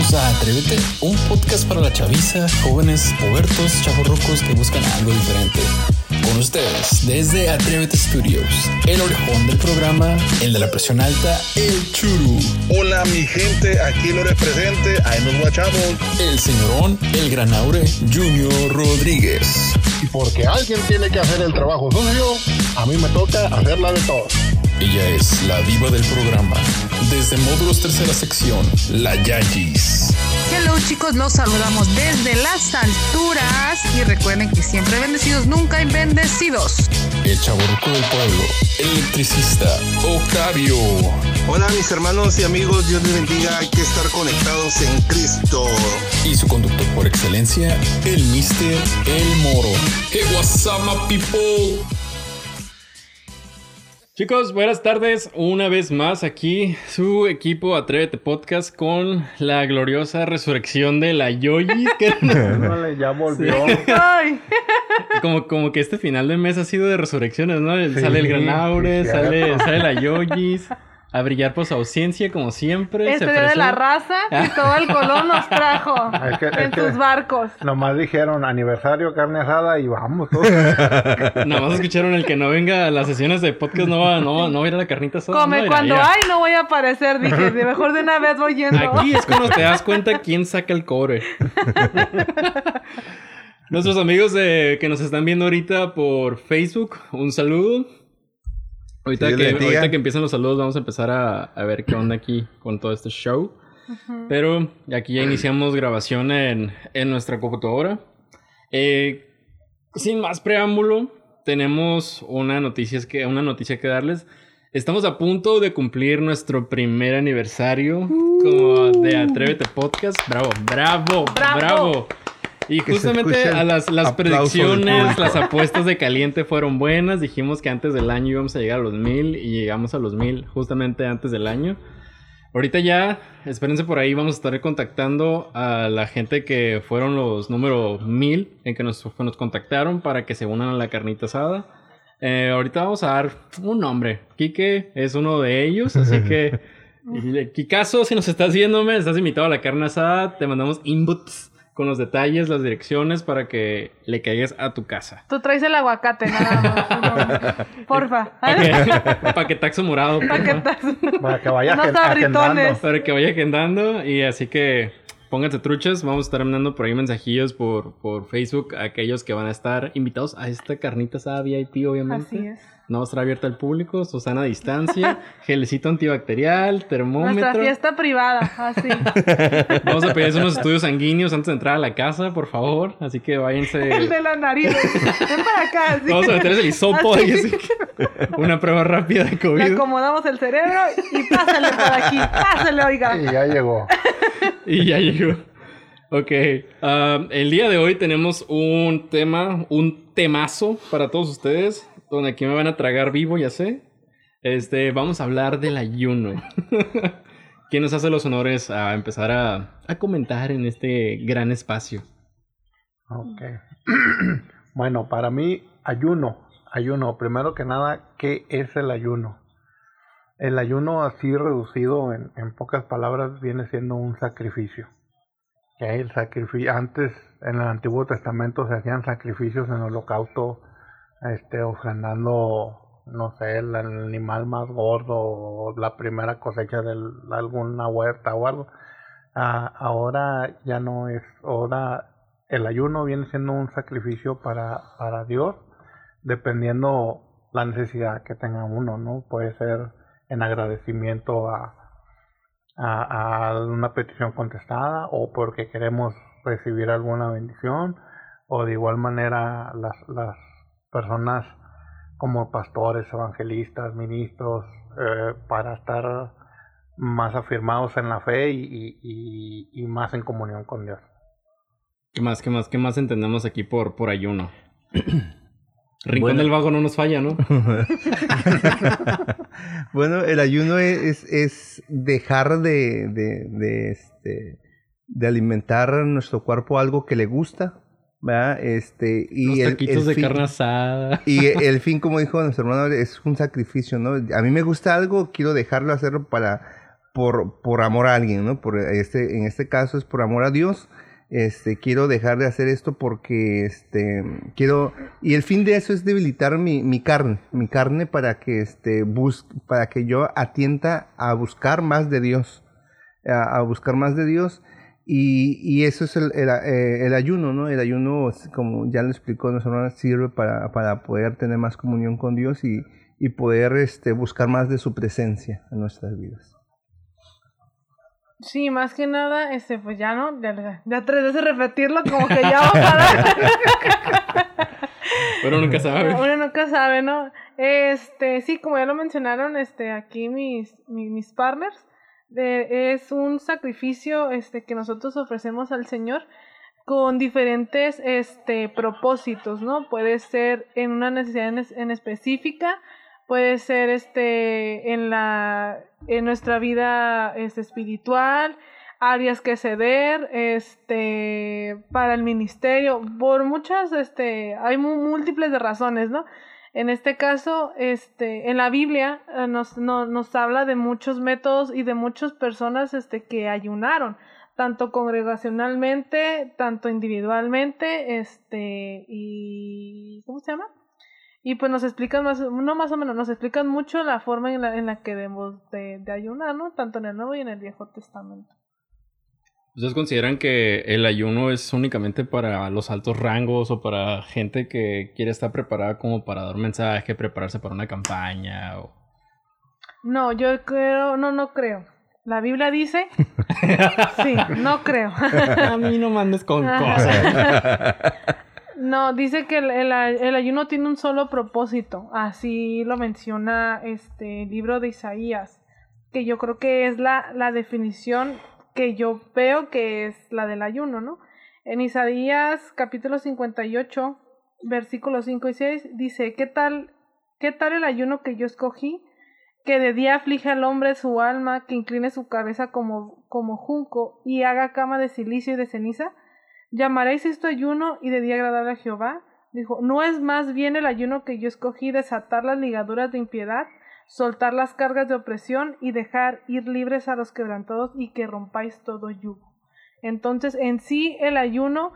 Bienvenidos a Atrévete, un podcast para la chaviza, jóvenes, pubertos, chavorrucos que buscan algo diferente. Con ustedes, desde Atrévete Studios, el orejón del programa, el de la presión alta, el churu. Hola mi gente, aquí lo represente, ahí nos guachamos. El señorón, el granaure, Junior Rodríguez. Y porque alguien tiene que hacer el trabajo sucio, a mí me toca hacerla de todo. Ella es la diva del programa. Desde módulos tercera sección, la Yayis. Hello chicos, los saludamos desde las alturas y recuerden que siempre bendecidos, nunca bendecidos. El chaborruco del pueblo, el electricista, Octavio. Hola mis hermanos y amigos, Dios les bendiga, hay que estar conectados en Cristo. Y su conductor por excelencia, el Mister El Moro. Hey, what's up, my people? Chicos, buenas tardes. Una vez más aquí su equipo Atrévete Podcast con la gloriosa resurrección de la Yoyi. que- Órale, ya volvió. Como, como que este final de mes ha sido de resurrecciones, ¿no? sale el Gran Aure, sí, sale, sale la Yoyis. A brillar por su ausencia, como siempre. este día de la raza, Cristóbal Colón nos trajo Es que- es en que- sus barcos. Nomás dijeron aniversario, carne asada y vamos. todos. Nada más escucharon el que no venga a las sesiones de podcast, no va, no, va- no va a ir a la carnita asada. Come no, cuando hay, no voy a aparecer. Dije, de mejor de una vez voy yendo. Aquí es cuando te das cuenta quién saca el cobre. Nuestros amigos de- que nos están viendo ahorita por Facebook, un saludo. Ahorita, que, ahorita que empiezan los saludos, vamos a empezar a, a ver qué onda aquí con todo este show. Pero aquí ya iniciamos grabación en, en nuestra computadora. Eh, sin más preámbulo, tenemos una noticia, que, una noticia que darles. Estamos a punto de cumplir nuestro primer aniversario como de Atrévete Podcast. Bravo, bravo, Bravo. bravo. Y justamente a las, las predicciones, las apuestas de caliente fueron buenas. Dijimos que antes del año íbamos a llegar a los mil y llegamos a los mil justamente antes del año. Ahorita ya, espérense por ahí, vamos a estar contactando a la gente que fueron los número mil en que nos, nos contactaron para que se unan a la carnita asada. Eh, ahorita vamos a dar un nombre. Quique es uno de ellos, así que... Kikazo, si nos estás viéndome, estás invitado a la carne asada, te mandamos inputs con los detalles, las direcciones para que le caigas a tu casa. Tú traes el aguacate, nada más. No, Porfa. Paque- Paquetaxo morado. porfa. Paquetazo. Para que vaya agen- agendando. Para que vaya agendando y así que pónganse truchas. Vamos a estar mandando por ahí mensajillos por, por Facebook a aquellos que van a estar invitados a esta carnita asada VIP, obviamente. Así es. No va a estar abierta al público, Susana a distancia, gelecito antibacterial, termómetro. Nuestra fiesta privada, así. Vamos a pedirse unos estudios sanguíneos antes de entrar a la casa, por favor. Así que váyanse. El de la nariz. Ven para acá. así. Vamos a meterles el hisopo Así. ahí, así que- Una prueba rápida de Le COVID. acomodamos el cerebro y pásale por aquí. Pásale, oiga. Y ya llegó. Y ya llegó. Ok. ah, el día de hoy tenemos un tema, un temazo para todos ustedes. Donde aquí me van a tragar vivo, ya sé. Este, vamos a hablar del ayuno. ¿Quién nos hace los honores a empezar a, a comentar en este gran espacio? Ok. bueno, para mí, ayuno. Ayuno. Primero que nada, ¿qué es el ayuno? El ayuno así reducido en, en pocas palabras viene siendo un sacrificio. El sacrificio antes en el Antiguo Testamento se hacían sacrificios en el holocausto, este, ofrendando, no sé, el animal más gordo o la primera cosecha de alguna huerta o algo. Ah, ahora ya no es, ahora el ayuno viene siendo un sacrificio para, para Dios, dependiendo la necesidad que tenga uno, ¿no? Puede ser en agradecimiento a, a, a una petición contestada o porque queremos recibir alguna bendición o de igual manera las, las personas como pastores, evangelistas, ministros, eh, para estar más afirmados en la fe y, y- y- y más en comunión con Dios. ¿Qué más, qué más, qué más entendemos aquí por, por ayuno? Rincón Bueno. del Vago no nos falla, ¿no? bueno, el ayuno es, es, es dejar de, de, de, este, de alimentar a nuestro cuerpo algo que le gusta, ¿verdad? Este, y Los el- taquitos el de fin- carne asada. Y el fin, como dijo nuestro hermano, es un sacrificio, ¿no? A mí me gusta algo, quiero dejarlo hacerlo para por, por amor a alguien, ¿no? Por este, en este caso es por amor a Dios. Este, quiero dejar de hacer esto porque este, quiero, y el fin de eso es debilitar mi, mi carne, mi carne para que, este, bus, para que yo atienta a buscar más de Dios, a, buscar más de Dios. Y, y eso es el, el, eh, ayuno, ¿no? El ayuno, como ya lo explicó nuestra hermana, sirve para, para poder tener más comunión con Dios y, y poder este, buscar más de su presencia en nuestras vidas. Sí, más que nada, este, pues ya no, ya, ya tres veces repetirlo, como que ya va a parar. Uno nunca sabe. Uno nunca sabe, ¿no? Este, sí, como ya lo mencionaron, este, aquí mis, mis, mis partners, de, es un sacrificio, este, que nosotros ofrecemos al Señor con diferentes, este, propósitos, ¿no? Puede ser en una necesidad en, en específica, puede ser este en la en nuestra vida este, espiritual áreas que ceder este para el ministerio por muchas este hay múltiples de razones no en este caso este en la Biblia nos, no, nos habla de muchos métodos y de muchas personas este que ayunaron tanto congregacionalmente tanto individualmente este y cómo se llama y pues nos explican más, no más o menos, nos explican mucho la forma en la, en la que debemos de, de ayunar, ¿no? Tanto en el Nuevo y en el Viejo Testamento. ¿Ustedes consideran que el ayuno es únicamente para los altos rangos o para gente que quiere estar preparada como para dar un mensaje, prepararse para una campaña? O... No, yo creo, no, no creo. La Biblia dice, sí, no creo. A mí no mandes con cosas. No, dice que el, el, ayuno tiene un solo propósito. Así lo menciona este libro de Isaías. Que yo creo que es la, la definición que yo veo que es la del ayuno, ¿no? En Isaías capítulo 58, versículos 5 y 6, dice, ¿qué tal, qué tal el ayuno que yo escogí? Que de día aflige al hombre su alma, que incline su cabeza como, como junco y haga cama de silicio y de ceniza ¿Llamaréis esto ayuno y de día agradable a Jehová? Dijo, ¿no es más bien el ayuno que yo escogí desatar las ligaduras de impiedad, soltar las cargas de opresión y dejar ir libres a los quebrantados y que rompáis todo yugo? Entonces, en sí, el ayuno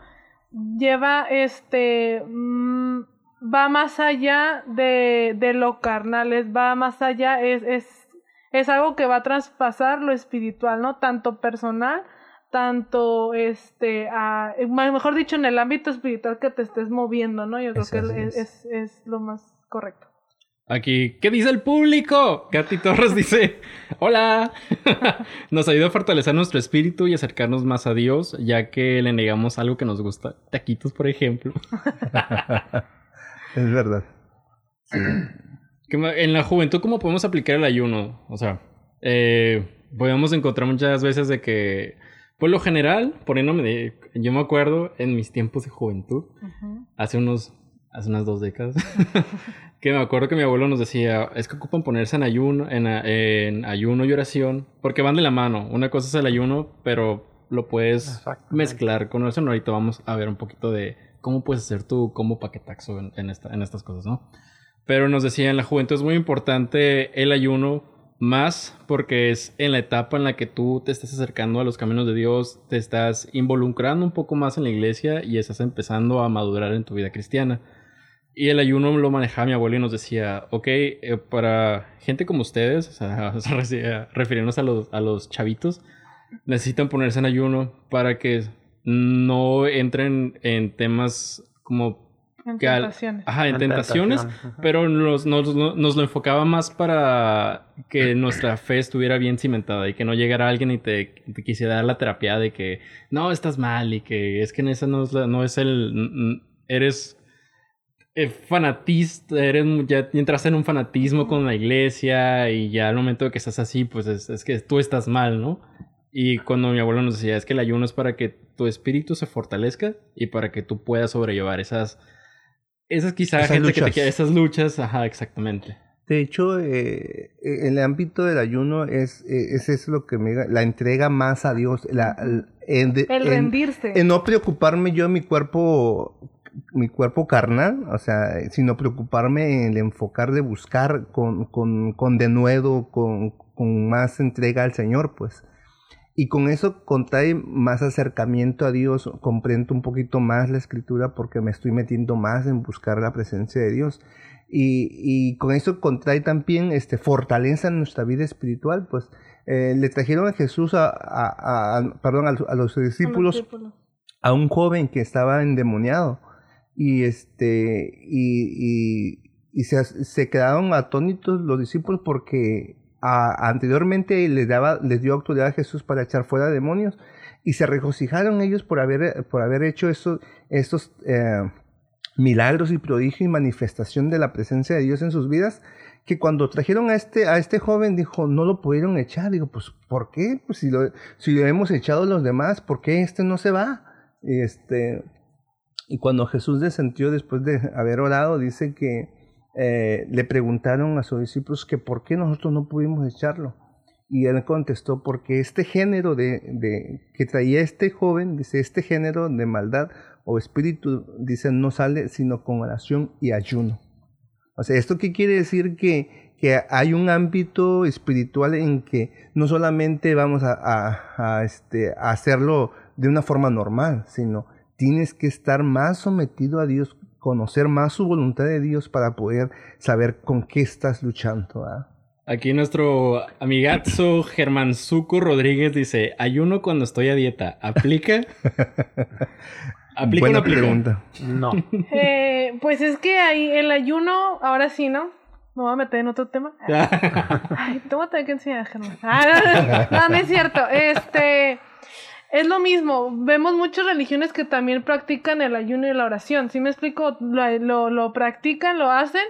lleva este. Mmm, va más allá de, de lo carnal, es, va más allá, es, es, es algo que va a traspasar lo espiritual, ¿no? Tanto personal tanto, este, a, mejor dicho, en el ámbito espiritual que te estés moviendo, ¿no? Yo creo que es, es, es, lo más correcto. Aquí, ¿qué dice el público? Katy Torres dice, hola, nos ayuda a fortalecer nuestro espíritu y acercarnos más a Dios, ya que le negamos algo que nos gusta, taquitos, por ejemplo. es verdad. En la juventud, ¿cómo podemos aplicar el ayuno? O sea, eh, podemos encontrar muchas veces de que por lo general, poniéndome de. Yo me acuerdo en mis tiempos de juventud, hace unos. Hace unas dos décadas, que me acuerdo que mi abuelo nos decía: es que ocupan ponerse en ayuno, en, en ayuno y oración, porque van de la mano. Una cosa es el ayuno, pero lo puedes mezclar con eso. Ahorita vamos a ver un poquito de cómo puedes hacer tu combo paquetaxo en, en, esta, en estas cosas, ¿no? Pero nos decía, en la juventud es muy importante el ayuno más porque es en la etapa en la que tú te estás acercando a los caminos de Dios, te estás involucrando un poco más en la iglesia y estás empezando a madurar en tu vida cristiana. Y el ayuno lo manejaba mi abuelo y nos decía, ok, eh, para gente como ustedes, o sea, refiriéndonos a los, a los chavitos, necesitan ponerse en ayuno para que no entren en temas como en tentaciones. ajá, en, tentaciones, pero nos, nos, nos, lo enfocaba más para que nuestra fe estuviera bien cimentada y que no llegara alguien y te, te quisiera dar la terapia de que no, estás mal y que es que en esa no es, no es el... Eres eh, fanatista, eres, ya entraste en un fanatismo con la iglesia y ya al momento de que estás así, pues es, es que tú estás mal, ¿no? Y cuando mi abuelo nos decía, es que el ayuno es para que tu espíritu se fortalezca y para que tú puedas sobrellevar esas esas quizá esas gente luchas. que te esas luchas, ajá, exactamente. De hecho, eh, en el ámbito del ayuno es, eh, es, es lo que me la entrega más a Dios, la, el, en, el rendirse. En, en, no preocuparme yo mi cuerpo mi cuerpo carnal, o sea, sino preocuparme en el enfocar de buscar con, con, con denuedo, con, con más entrega al Señor, pues. Y con eso contrae más acercamiento a Dios, comprendo un poquito más la escritura porque me estoy metiendo más en buscar la presencia de Dios. Y, y con eso contrae también este, fortaleza en nuestra vida espiritual, pues eh, le trajeron a Jesús, a, a, a perdón, a, los discípulos, a un joven que estaba endemoniado y este y, y, y se, se, quedaron atónitos los discípulos porque anteriormente les daba les dio autoridad a Jesús para echar fuera demonios y se regocijaron ellos por haber por haber hecho estos estos eh, milagros y prodigios y manifestación de la presencia de Dios en sus vidas que cuando trajeron a este a este joven dijo no lo pudieron echar digo pues por qué pues si lo si lo hemos echado los demás por qué este no se va este y cuando Jesús descendió después de haber orado, dice que eh, le preguntaron a sus discípulos que por qué nosotros no pudimos echarlo. Y él contestó, porque este género de, que traía este joven, dice, este género de maldad o espíritu, dice, no sale sino con oración y ayuno. O sea, ¿esto qué quiere decir? Que, que hay un ámbito espiritual en que no solamente vamos a, este, a hacerlo de una forma normal, sino tienes que estar más sometido a Dios, conocer más su voluntad de Dios para poder saber con qué estás luchando. ¿eh? Aquí nuestro amigazo Germán Zuco Rodríguez dice, ayuno cuando estoy a dieta, ¿aplica? ¿Aplica Buena pregunta. No. Eh, pues es que ahí el ayuno, ahora sí, ¿no? Me voy a meter en otro tema. Ay, te voy a tener que enseñar, Germán. Ah, no, no, no es cierto. Este es lo mismo, vemos muchas religiones que también practican el ayuno y la oración, ¿sí me explico? Lo, lo, practican, lo hacen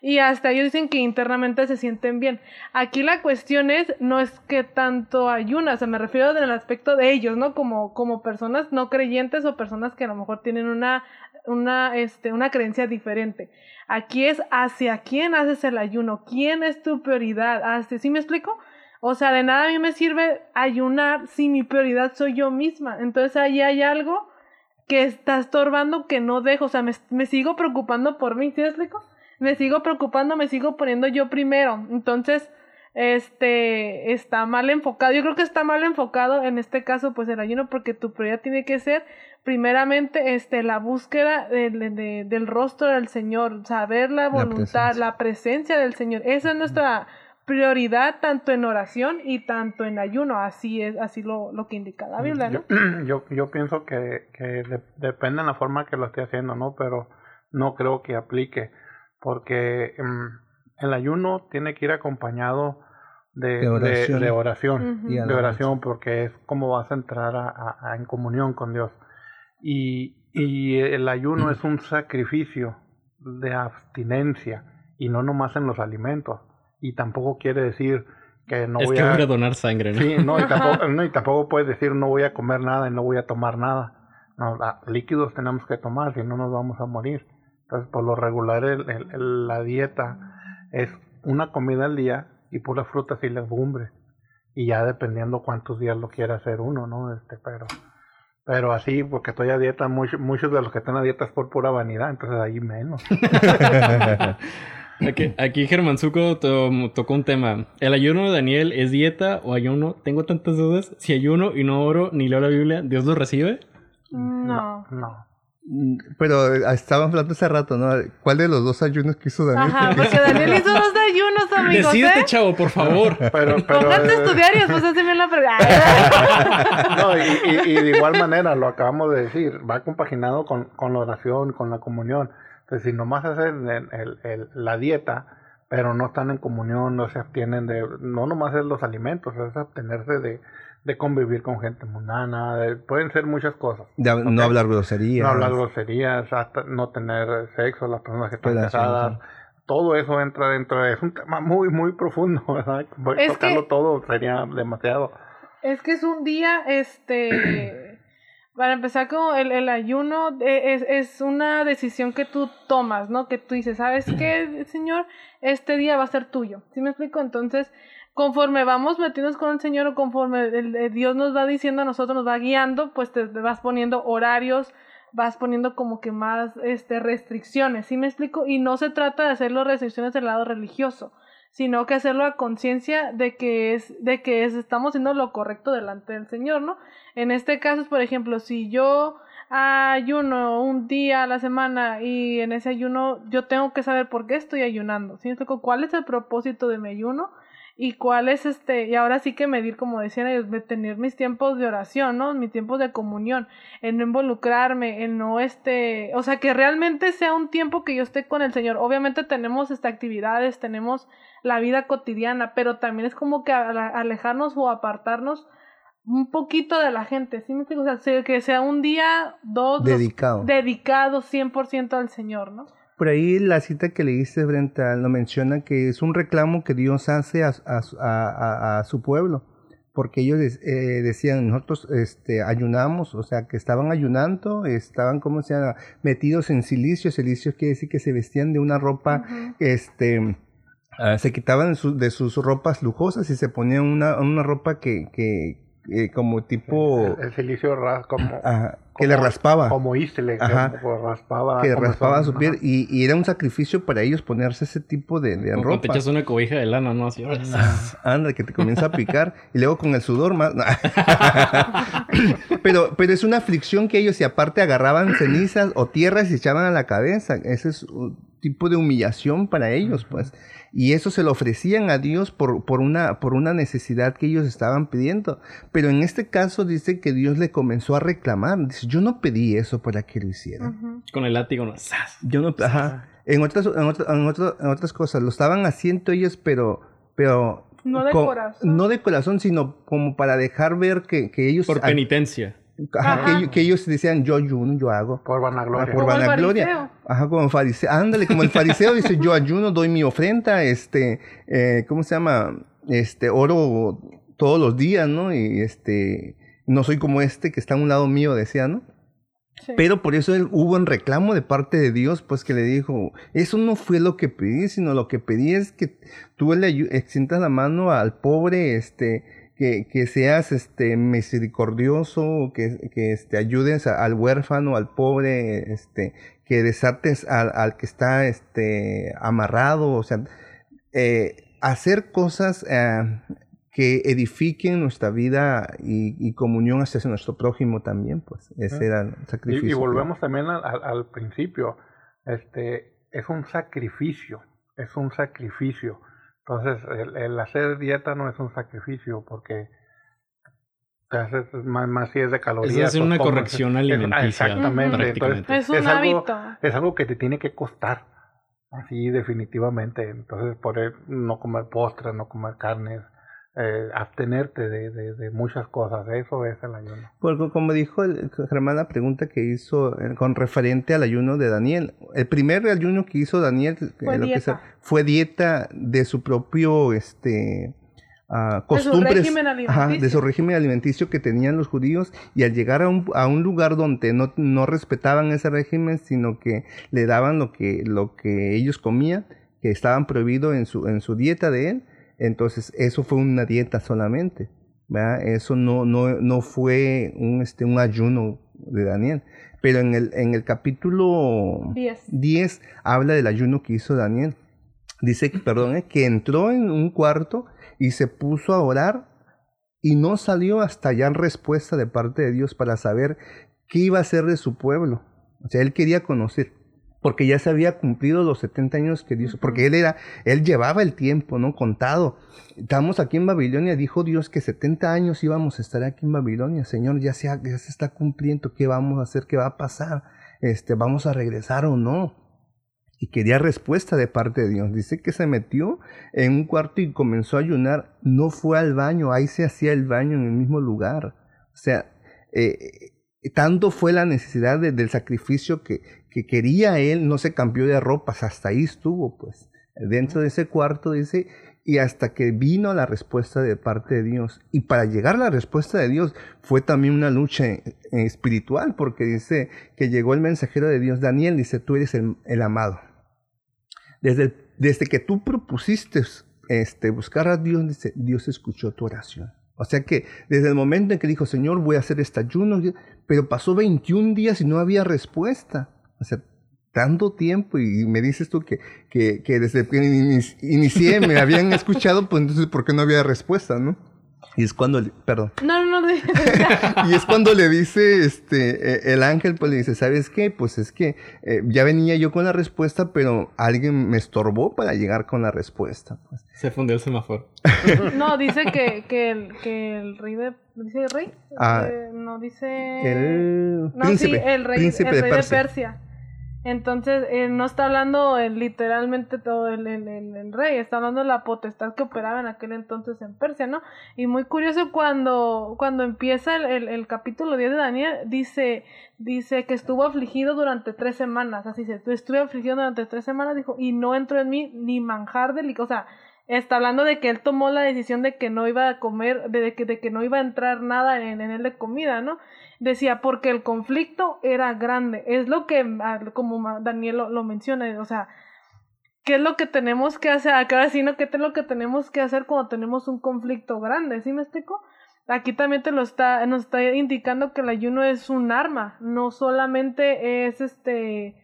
y hasta ellos dicen que internamente se sienten bien. Aquí la cuestión es, no es que tanto ayuna, o sea, me refiero en el aspecto de ellos, ¿no? Como, como personas no creyentes o personas que a lo mejor tienen una, una, este, una creencia diferente. Aquí es hacia quién haces el ayuno, quién es tu prioridad, hacia, ¿sí me explico? O sea, de nada a mí me sirve ayunar si mi prioridad soy yo misma. Entonces ahí hay algo que está estorbando que no dejo. O sea, me, me sigo preocupando por mí, ¿sí explico? Me sigo preocupando, me sigo poniendo yo primero. Entonces, este, está mal enfocado. Yo creo que está mal enfocado en este caso, pues el ayuno, porque tu prioridad tiene que ser, primeramente, este, la búsqueda de, de, del rostro del Señor, saber la voluntad, la presencia, la presencia del Señor. Esa es nuestra prioridad tanto en oración y tanto en ayuno, así es, así lo, lo que indica la Biblia, ¿no? Yo, yo, yo pienso que, que de, depende de la forma que lo esté haciendo, ¿no? Pero no creo que aplique, porque um, el ayuno tiene que ir acompañado de, de oración, de, de oración, uh -huh. de oración porque es como vas a entrar a, a, a en comunión con Dios. Y, y el ayuno es un sacrificio de abstinencia y no nomás en los alimentos y tampoco quiere decir que no es voy que a... donar sangre, ¿no? Sí, no y, tampoco, no, y tampoco puedes decir no voy a comer nada y no voy a tomar nada. No, la, líquidos tenemos que tomar, si no nos vamos a morir. Entonces, por lo regular, el, el, la dieta es una comida al día y puras frutas y legumbres. Y ya dependiendo cuántos días lo quiera hacer uno, ¿no? Este, pero, pero así, porque estoy a dieta, muchos, muchos de los que están a dieta es por pura vanidad, entonces ahí menos. Aquí, aquí Germán Zuko to, tocó un tema. ¿El ayuno de Daniel es dieta o ayuno? Tengo tantas dudas. Si ayuno y no oro ni leo la Biblia, ¿Dios lo recibe? No. No. Pero estábamos hablando hace rato, ¿no? ¿Cuál de los dos ayunos que hizo Daniel? Ajá, porque Daniel hizo dos ayunos, amigos. Decídete, ¿eh? chavo, por favor. Pero, pero, Póngate a eh, estudiar y después haceme la pregunta. No, y, y, y, de igual manera, lo acabamos de decir, va compaginado con, con la oración, con la comunión. Entonces, si nomás hacen el, el, el, la dieta, pero no están en comunión, no se abstienen de, no nomás es los alimentos, es abstenerse de, de convivir con gente mundana, de, pueden ser muchas cosas. De, ¿okay? No hablar groserías. No hablar groserías, hasta no tener sexo, las personas que están casadas. Todo eso entra dentro de... Es un tema muy, muy profundo, ¿verdad? Es Tocarlo que, todo sería demasiado. Es que es un día, este... Para empezar con el, el ayuno, es, es, una decisión que tú tomas, ¿no? Que tú dices, ¿sabes qué, Señor? Este día va a ser tuyo. ¿Sí me explico? Entonces, conforme vamos metiéndonos con el Señor o conforme el, el Dios nos va diciendo a nosotros, nos va guiando, pues te, te vas poniendo horarios, vas poniendo como que más este, restricciones, ¿sí me explico? Y no se trata de hacerlo restricciones del lado religioso, sino que hacerlo a conciencia de que es, de que es, estamos haciendo lo correcto delante del Señor, ¿no? En este caso, por ejemplo, si yo ayuno un día a la semana y en ese ayuno yo tengo que saber por qué estoy ayunando, ¿sí? ¿Cuál es el propósito de mi ayuno? Y cuál es este, y ahora sí que medir, como decían ellos, de tener mis tiempos de oración, ¿no? Mis tiempos de comunión, en no involucrarme, en no este, o sea, que realmente sea un tiempo que yo esté con el Señor. Obviamente tenemos este, actividades, tenemos la vida cotidiana, pero también es como que alejarnos o apartarnos un poquito de la gente, ¿sí me explico? O sea, que sea un día, dos, dedicado, dedicado 100% al Señor, ¿no? Por ahí la cita que leíste, Brenta, lo menciona que es un reclamo que Dios hace a, su pueblo, porque ellos eh, decían, nosotros este, ayunamos, o sea, que estaban ayunando, estaban, como se llama? Metidos en silicio, silicio quiere decir que se vestían de una ropa, este... Ah, se quitaban de sus ropas lujosas y se ponían una, una ropa que, que, eh, como tipo... El, silicio como, que le raspaba. Como ístele, raspaba. Que raspaba su piel y, y, era un sacrificio para ellos ponerse ese tipo de, de ropa. te echas una cobija de lana, ¿no? Así, Anda, que te comienza a picar y luego con el sudor más... pero, pero es una aflicción que ellos, y aparte agarraban cenizas o tierras y echaban a la cabeza, ese es un tipo de humillación para ellos, pues y eso se lo ofrecían a Dios por, por, una, por una necesidad que ellos estaban pidiendo. Pero en este caso dice que Dios le comenzó a reclamar. Dice, yo no pedí eso para que lo hiciera. Con el látigo, no. Yo no, ajá. En otras, en, en, en otras cosas, lo estaban haciendo ellos, pero, pero no de corazón. No de corazón, sino como para dejar ver que, que ellos... Por penitencia. Ajá, que, ellos decían yo ayuno, yo hago. Por vanagloria. Por vanagloria. Ajá, como fariseo. Ándale, como el fariseo dice yo ayuno, doy mi ofrenda, este, eh, ¿cómo se llama? Este, oro todos los días, ¿no? Y este, no soy como este que está a un lado mío, decía, ¿no? Pero por eso él, hubo un reclamo de parte de Dios, pues que le dijo, eso no fue lo que pedí, sino lo que pedí es que tú le extiendas la mano al pobre, este, que, seas este, misericordioso, que, que este, ayudes al huérfano, al pobre, este, que desates al, que está este, amarrado, o sea, eh, hacer cosas eh, que edifiquen nuestra vida y, comunión hacia nuestro prójimo también, pues ese era el sacrificio. Y, volvemos también al, principio, este, es un sacrificio, es un sacrificio entonces, el, hacer dieta no es un sacrificio porque te haces más, más si es de calorías. Es hacer una corrección alimenticia. exactamente. Entonces, es un hábito. Algo, es algo que te tiene que costar. Así, definitivamente. Entonces, por no comer postres, no comer carnes, eh, abstenerte de, de, muchas cosas. Eso es el ayuno. Porque como dijo el, Germán la pregunta que hizo eh, con referente al ayuno de Daniel. El primer ayuno que hizo Daniel fue, dieta. fue dieta de su propio este uh, costumbres, de su, régimen de su régimen alimenticio que tenían los judíos y al llegar a un, a un lugar donde no, no respetaban ese régimen, sino que le daban lo que, lo que ellos comían, que estaban prohibido en su, en su dieta de él, entonces, eso fue una dieta solamente. ¿verdad? Eso no, no, no fue un, este, un ayuno de Daniel. Pero en el, en el capítulo 10. habla del ayuno que hizo Daniel. Dice que, perdón, eh, que entró en un cuarto y se puso a orar y no salió hasta hallar respuesta de parte de Dios para saber qué iba a hacer de su pueblo. O sea, él quería conocer porque ya se había cumplido los 70 años que Dios, porque él era, él llevaba el tiempo, ¿no? Contado. Estamos aquí en Babilonia, dijo Dios que 70 años íbamos a estar aquí en Babilonia, Señor, ya se, ya se está cumpliendo, ¿qué vamos a hacer? ¿Qué va a pasar? Este, ¿Vamos a regresar o no? Y quería respuesta de parte de Dios. Dice que se metió en un cuarto y comenzó a ayunar, no fue al baño, ahí se hacía el baño en el mismo lugar. O sea, eh, tanto fue la necesidad del sacrificio que, que quería él, no se cambió de ropas, hasta ahí estuvo, pues, dentro de ese cuarto, dice, y hasta que vino la respuesta de parte de Dios. Y para llegar a la respuesta de Dios fue también una lucha eh, espiritual, porque dice que llegó el mensajero de Dios, Daniel, dice, tú eres el, amado. Desde, desde que tú propusiste este, buscar a Dios, dice, Dios escuchó tu oración. O sea que desde el momento en que dijo, Señor, voy a hacer este ayuno, pero pasó 21 días y no había respuesta. O sea, tanto tiempo y me dices tú que, que, que desde que inicié me habían escuchado, pues entonces, ¿por qué no había respuesta, no? Y es cuando, le, perdón. No, no, no. y es cuando le dice, este, eh, el ángel, pues le dice, ¿sabes qué? Pues es que eh, ya venía yo con la respuesta, pero alguien me estorbó para llegar con la respuesta. Pues. Se fundió el semáforo. no, dice que, que, el, que el rey de, ¿dice el rey? Ah, eh, no, dice... El no, príncipe, sí, el rey, príncipe el rey de Persia. De Persia entonces, eh, no está hablando literalmente todo el, el, el, rey, está hablando de la potestad que operaba en aquel entonces en Persia, ¿no? Y muy curioso cuando, cuando empieza el, el, capítulo 10 de Daniel, dice, dice que estuvo afligido durante tres semanas, así se, estuve afligido durante tres semanas, dijo, y no entró en mí ni manjar de o sea, está hablando de que él tomó la decisión de que no iba a comer, de que, de que no iba a entrar nada en, en él de comida, ¿no? Decía, porque el conflicto era grande. Es lo que, ah, como Daniel lo, menciona, o sea, ¿qué es lo que tenemos que hacer? Acá sí, ¿no? ¿Qué es lo que tenemos que hacer cuando tenemos un conflicto grande? ¿Sí me explico? Aquí también te lo está, nos está indicando que el ayuno es un arma, no solamente es este,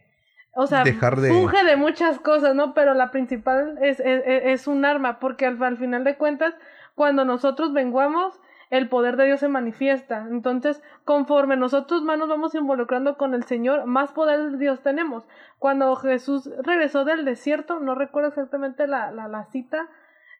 o sea, funge de muchas cosas, ¿no? Pero la principal es, es, es un arma, porque al, al final de cuentas, cuando nosotros venguamos, el poder de Dios se manifiesta. Entonces, conforme nosotros más nos vamos involucrando con el Señor, más poder de Dios tenemos. Cuando Jesús regresó del desierto, no recuerdo exactamente la, la, la cita,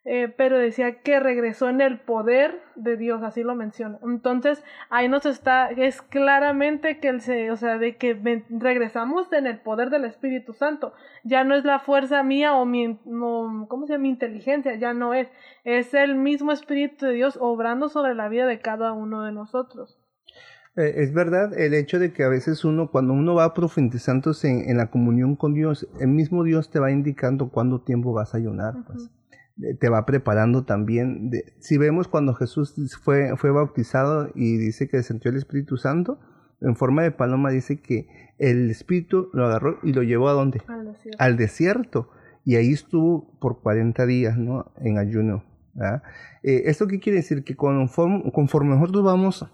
eh, pero decía que regresó en el poder de Dios, así lo menciona. Entonces, ahí nos está, es claramente que el se, o sea, de que regresamos en el poder del Espíritu Santo. Ya no es la fuerza mía o mi, ¿cómo se llama? Mi inteligencia, ya no es. Es el mismo Espíritu de Dios obrando sobre la vida de cada uno de nosotros. Eh, es verdad el hecho de que a veces uno, cuando uno va profundizándose en, en, la comunión con Dios, el mismo Dios te va indicando cuánto tiempo vas a ayunar. Pues te va preparando también. si vemos cuando Jesús fue, fue bautizado y dice que descendió el Espíritu Santo, en forma de paloma dice que el Espíritu lo agarró y lo llevó a dónde? Al desierto. Y ahí estuvo por 40 días, ¿no? En ayuno. Eh, ¿Esto qué quiere decir? Que conforme, conforme nosotros vamos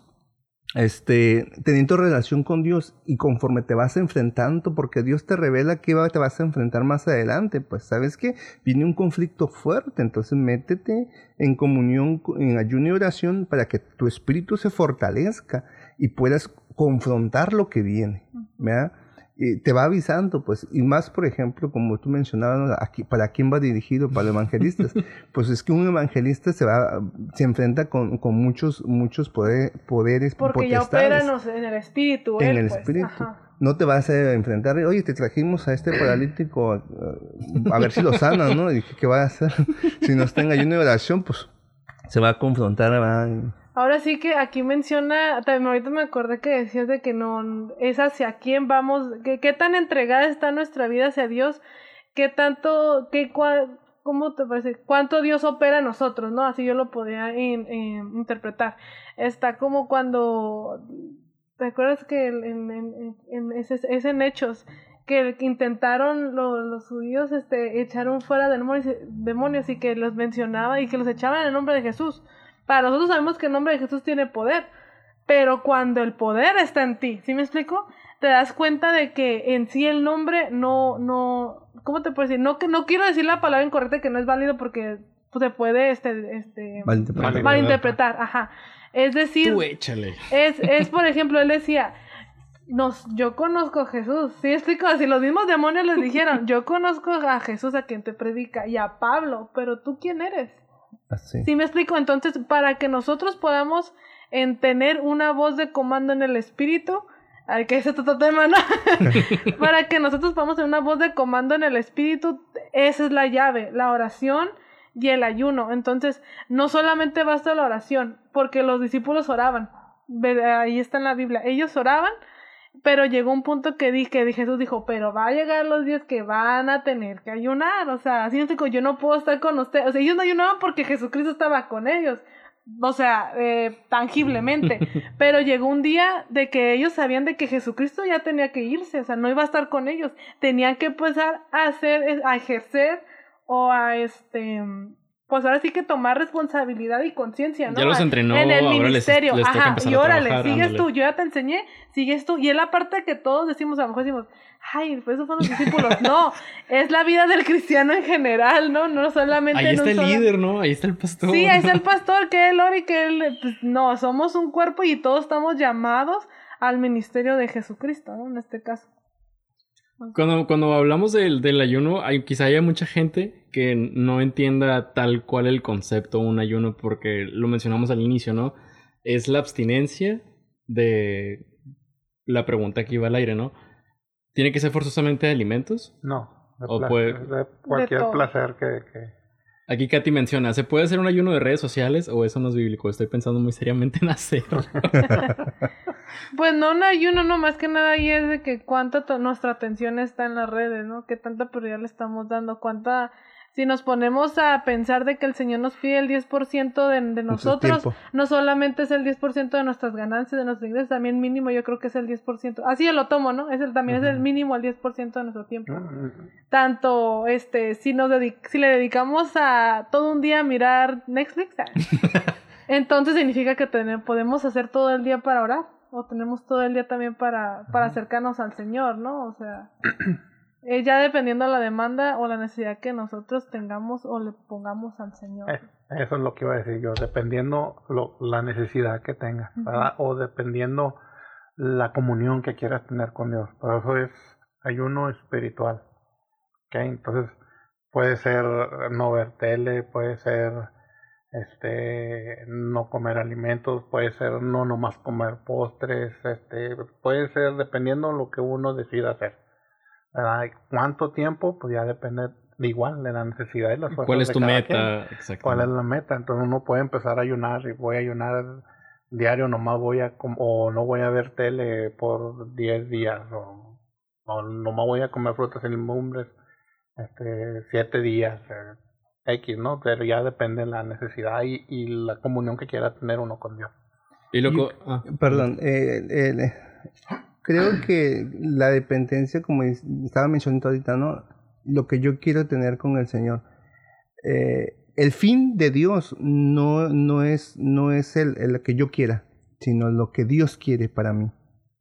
este, teniendo relación con Dios y conforme te vas enfrentando, porque Dios te revela que te vas a enfrentar más adelante, pues sabes que viene un conflicto fuerte, entonces métete en comunión, en ayuno y oración para que tu espíritu se fortalezca y puedas confrontar lo que viene, ¿verdad? Te va avisando, pues, y más, por ejemplo, como tú mencionabas, aquí, ¿para quién va dirigido? Para los evangelistas. pues es que un evangelista se va, se enfrenta con, con muchos, muchos poder, poderes, Porque ya operan en el espíritu. En el pues, espíritu. No te vas a enfrentar, oye, te trajimos a este paralítico a, ver si lo sana, ¿no? Y ¿qué va a hacer? si no está en ayuno de oración, pues se va a confrontar, va Ahora sí que aquí menciona, también ahorita me acordé que decías de que no es hacia quién vamos, que qué tan entregada está nuestra vida hacia Dios, qué tanto, qué cómo te parece, cuánto Dios opera en nosotros, ¿no? Así yo lo podía interpretar. Está como cuando, ¿te acuerdas que en, en, en es, en Hechos? que intentaron los, los judíos este, echaron fuera demonios, demonios y que los mencionaba y que los echaban en el nombre de Jesús. Para nosotros sabemos que el nombre de Jesús tiene poder, pero cuando el poder está en ti, ¿sí me explico? Te das cuenta de que en sí el nombre no, no, ¿cómo te puedo decir? No, que no quiero decir la palabra incorrecta que no es válido porque se puede, este, este, malinterpretar. malinterpretar, ajá. Es decir, Tú échale. Es, es, por ejemplo, él decía, nos, yo conozco a Jesús, ¿sí explico? Si los mismos demonios les dijeron, yo conozco a Jesús a quien te predica y a Pablo, pero tú quién eres? Sí. me explico. Entonces, para que nosotros podamos en tener una voz de comando en el espíritu, hay que es otro tema, ¿no? para que nosotros podamos tener una voz de comando en el espíritu, esa es la llave, la oración y el ayuno. Entonces, no solamente basta la oración, porque los discípulos oraban. Ahí está en la Biblia. Ellos oraban, pero llegó un punto que dije, que Jesús dijo, pero va a llegar los días que van a tener que ayunar, o sea, así digo, yo no puedo estar con ustedes, o sea, ellos no ayunaban porque Jesucristo estaba con ellos, o sea, eh, tangiblemente, pero llegó un día de que ellos sabían de que Jesucristo ya tenía que irse, o sea, no iba a estar con ellos, tenían que empezar a hacer, a ejercer o a este pues ahora sí que tomar responsabilidad y conciencia, ¿no? Ya los entrenó, en el les- ministerio. les toca Ajá, y órale, trabajar, sigues ándale. tú, yo ya te enseñé, sigues tú. Y es la parte que todos decimos, a lo mejor decimos, ay, pues esos fueron los discípulos. No, es la vida del cristiano en general, ¿no? No solamente Ahí en está un el solo- líder, ¿no? Ahí está el pastor. Sí, ahí está el pastor, que él ora y que él, pues, no, somos un cuerpo y todos estamos llamados al ministerio de Jesucristo, ¿no? En este caso. Cuando, cuando hablamos del, del ayuno, hay, quizá haya mucha gente que no entienda tal cual el concepto de un ayuno, porque lo mencionamos al inicio, ¿no? Es la abstinencia de la pregunta que iba al aire, ¿no? ¿Tiene que ser forzosamente de alimentos? No, de, O placer, puede- de cualquier placer que, que- Aquí Katy menciona, ¿se puede hacer un ayuno de redes sociales o eso no es bíblico? Estoy pensando muy seriamente en hacerlo. Pues no un ayuno, no, más que nada ahí es de que cuánta nuestra atención está en las redes, ¿no? Qué tanta prioridad le estamos dando, cuánta... Si nos ponemos a pensar de que el Señor nos pide el 10% de, de nosotros, no solamente es el 10% de nuestras ganancias, de nuestros ingresos, también mínimo yo creo que es el 10%. Así yo lo tomo, ¿no? Es el, también es el mínimo el 10% de nuestro tiempo. Mm, Tanto, este, si nos si le dedicamos a todo un día a mirar Netflix, ah, entonces significa que podemos hacer todo el día para orar, o tenemos todo el día también para, para acercarnos al Señor, ¿no? O sea, eh, ya dependiendo de la demanda o la necesidad que nosotros tengamos o le pongamos al Señor. Eh, Eso es lo que iba a decir yo, dependiendo lo, la necesidad que tengas, ¿verdad? O dependiendo la comunión que quieras tener con Dios. Por eso es ayuno espiritual. ¿ok? Entonces, puede ser no ver tele, puede ser este no comer alimentos, puede ser no nomás comer postres, este, puede ser dependiendo lo que uno decida hacer. ¿Verdad? ¿Cuánto tiempo? Pues ya depende de igual de la necesidad y las fuerzas ¿Cuál es de tu cada meta? Cuál es la meta. Entonces uno puede empezar a ayunar y voy a ayunar diario, nomás voy a o no voy a ver tele por 10 días o, o nomás voy a comer frutas y legumbres este 7 días eh, X, ¿no? Pero ya depende de la necesidad y, y la comunión que quiera tener uno con Dios. Y loco, ah, Perdón, eh, eh, creo que la dependencia, como es- estaba mencionando ahorita, ¿no? Lo que yo quiero tener con el Señor. eh, el fin de Dios no, no es, no es el, el que yo quiera, sino lo que Dios quiere para mí.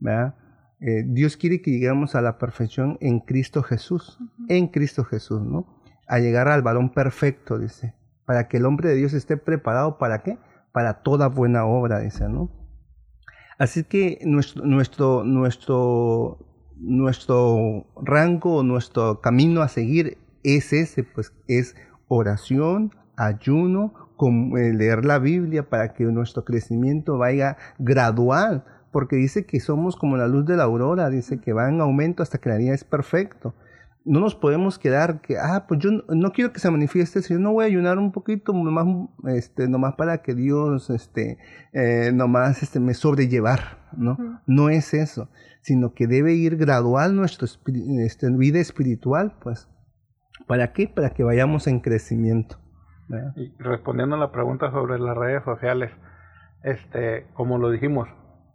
¿verdad? Eh, Dios quiere que lleguemos a la perfección en Cristo Jesús, en Cristo Jesús, ¿no? A llegar al varón perfecto, dice, para que el hombre de Dios esté preparado para qué? Para toda buena obra, dice, ¿no? Así que nuestro, nuestro, nuestro, nuestro rango, nuestro camino a seguir es ese, pues es oración, ayuno, eh, leer la Biblia para que nuestro crecimiento vaya gradual, porque dice que somos como la luz de la aurora, dice que va en aumento hasta que la día es perfecto. No nos podemos quedar que, ah, pues yo no, no quiero que se manifieste, si yo no voy a ayunar un poquito, nomás, este, nomás para que Dios, este, eh, nomás, este, me sobrellevar, ¿no? No es eso, sino que debe ir gradual nuestra este, vida espiritual, pues. ¿Para qué? Para que vayamos en crecimiento. ¿verdad? Y respondiendo a la pregunta sobre las redes sociales, este, como lo dijimos,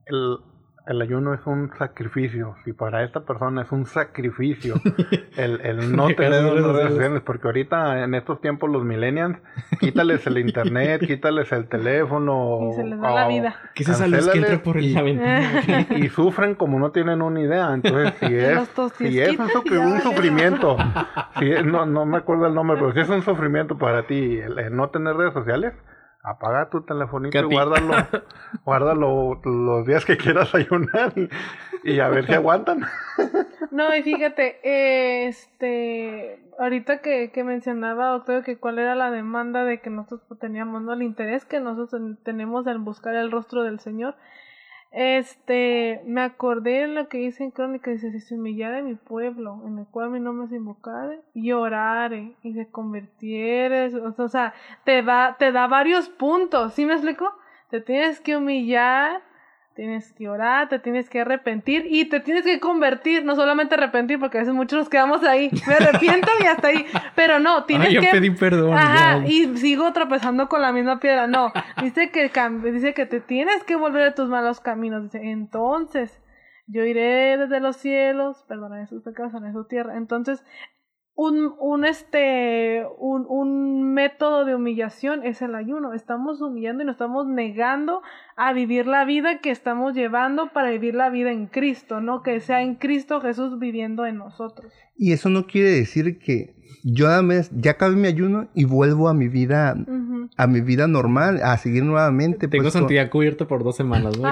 el, el ayuno es un sacrificio. Si para esta persona es un sacrificio el, el no tener las redes sociales. sociales, porque ahorita en estos tiempos los millennials, quítales el internet, quítales el teléfono. Y se les da la vida. ¿qué es esa luz que cancélale entra por y- ventana? y, y sufren como no tienen una idea. Entonces, si es, Los si es un, sufri- un sufrimiento, si es- no, no me acuerdo el nombre, pero si es un sufrimiento para ti el, el no tener redes sociales, apaga tu telefonito Katy. y guárdalo, guárdalo los días que quieras ayunar y, y a ver si aguantan. No, y fíjate, este, ahorita que, que mencionaba, doctor, que cuál era la demanda de que nosotros teníamos, ¿no? El interés que nosotros en- tenemos en buscar el rostro del Señor. Este, me acordé de lo que dice en Crónica, dice, si se humillare mi pueblo, en el cual mi nombre se invocare, y orare, y se convirtiere, o sea, te da, te da varios puntos, ¿sí me explico? Te tienes que humillar, tienes que orar, te tienes que arrepentir y te tienes que convertir, no solamente arrepentir, porque a veces muchos nos quedamos ahí, me arrepiento y hasta ahí, pero no, tienes Ay, yo que... pedí perdón. Ajá, ya. y sigo tropezando con la misma piedra. No, dice que dice que te tienes que volver de tus malos caminos. Dice, entonces yo iré desde los cielos, perdonaré sus pecados en su tierra. Entonces, un, un, este, un, un, método de humillación es el ayuno. Estamos humillando y nos estamos negando a vivir la vida que estamos llevando para vivir la vida en Cristo, ¿no? Que sea en Cristo Jesús viviendo en nosotros. Y eso no quiere decir que yo ya acabé mi ayuno y vuelvo a mi vida, a mi vida normal, a seguir nuevamente. Tengo pues, santidad cubierta por dos semanas, ¿no?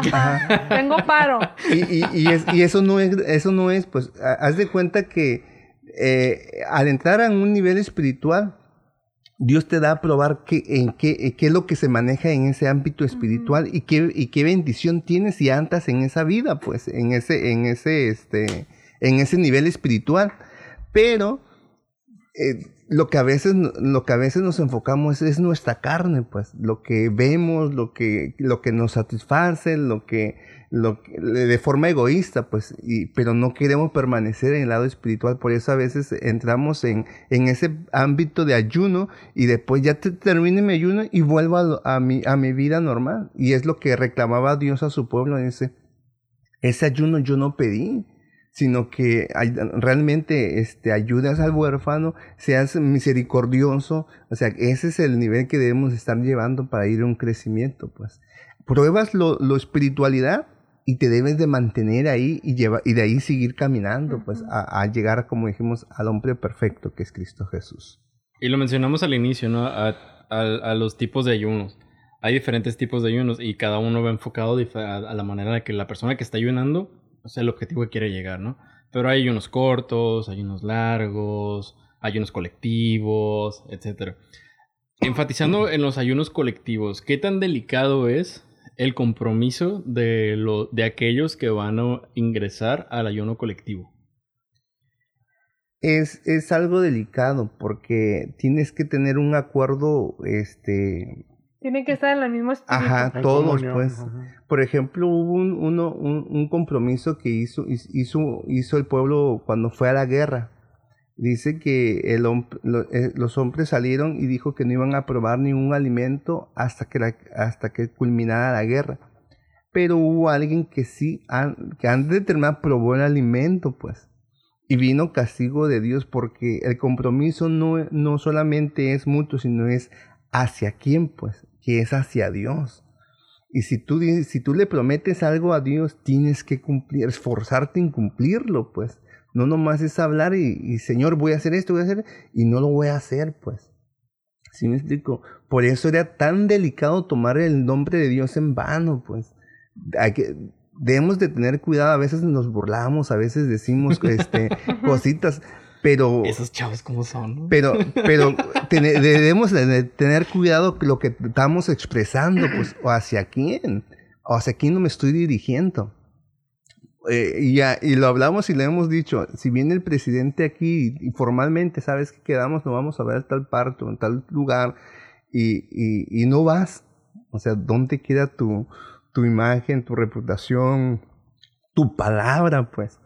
Tengo paro. Y, y, y, es, y, eso no es, eso no es, pues, haz de cuenta que eh, al entrar a un nivel espiritual, Dios te da a probar qué, en qué, qué es lo que se maneja en ese ámbito espiritual y, qué, y qué bendición tienes si andas en esa vida, pues, en ese, en ese, este, en ese nivel espiritual. Pero eh, lo que a veces, lo que a veces nos enfocamos es, nuestra carne, pues, lo que vemos, lo que, lo que nos satisface, lo que, de forma egoísta, pues, pero no queremos permanecer en el lado espiritual, por eso a veces entramos en, en ese ámbito de ayuno y después ya te, termine mi ayuno y vuelvo a, mi, a mi vida normal. Y es lo que reclamaba Dios a su pueblo, ese, ese ayuno yo no pedí sino que realmente este, ayudas al huérfano, seas misericordioso, o sea, ese es el nivel que debemos estar llevando para ir a un crecimiento, pues. Pruebas lo, lo espiritualidad y te debes de mantener ahí y, lleva, y de ahí seguir caminando, pues, a, llegar, como dijimos, al hombre perfecto que es Cristo Jesús. Y lo mencionamos al inicio, ¿no? A, a, los tipos de ayunos. Hay diferentes tipos de ayunos y cada uno va enfocado a, la manera de que la persona que está ayunando, o sea, el objetivo que quiere llegar, ¿no? Pero hay ayunos cortos, hay ayunos largos, ayunos colectivos, etc. Enfatizando en los ayunos colectivos, ¿qué tan delicado es el compromiso de, lo, de aquellos que van a ingresar al ayuno colectivo? Es, es algo delicado porque tienes que tener un acuerdo, este... Tiene que estar en el mismo espíritu. Ajá, todos, pues. Por ejemplo, hubo un, uno, un, un, compromiso que hizo, hizo, hizo el pueblo cuando fue a la guerra dice que eh, los hombres salieron y dijo que no iban a probar ningún alimento hasta que, hasta que culminara la guerra. Pero hubo alguien que sí, que antes de terminar probó el alimento, pues. Y vino castigo de Dios porque el compromiso no, no solamente es mutuo, sino es hacia quién, pues, que es hacia Dios. Y si tú, si tú le prometes algo a Dios, tienes que cumplir, esforzarte en cumplirlo, pues. No nomás es hablar y, Señor, voy a hacer esto, voy a hacer, y no lo voy a hacer, pues. ¿Sí me explico? Por eso era tan delicado tomar el nombre de Dios en vano, pues. Hay que, debemos de tener cuidado, a veces nos burlamos, a veces decimos este, cositas, pero... Esos chavos como son. Pero, pero debemos de tener cuidado lo que estamos expresando, pues, o hacia quién, o hacia quién no me estoy dirigiendo. Eh, y, ya, y lo hablamos y le hemos dicho, si viene el presidente aquí y, formalmente sabes que quedamos, no vamos a ver tal parto, en tal lugar, y, y, y no vas, o sea, ¿dónde queda tu, tu imagen, tu reputación, tu palabra, pues?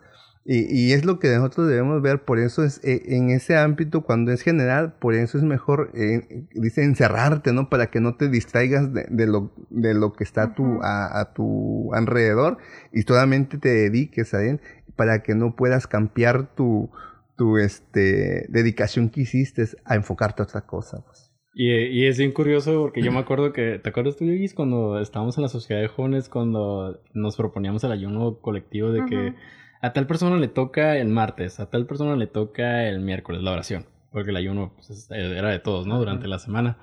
Y, y, es lo que nosotros debemos ver, por eso es eh, en ese ámbito, cuando es general, por eso es mejor, eh, dice, encerrarte, ¿no? Para que no te distraigas de, de lo, de lo que está a, tu, a, tu alrededor y solamente te dediques a él para que no puedas cambiar tu, tu este, dedicación que hiciste a enfocarte a otra cosa. Pues. Y, y, es bien curioso porque yo me acuerdo que, ¿te acuerdas tú, Luis, cuando estábamos en la sociedad de jóvenes, cuando nos proponíamos el ayuno colectivo de que a tal persona le toca el martes, a tal persona le toca el miércoles la oración, porque el ayuno pues, era de todos, ¿no? Durante la semana.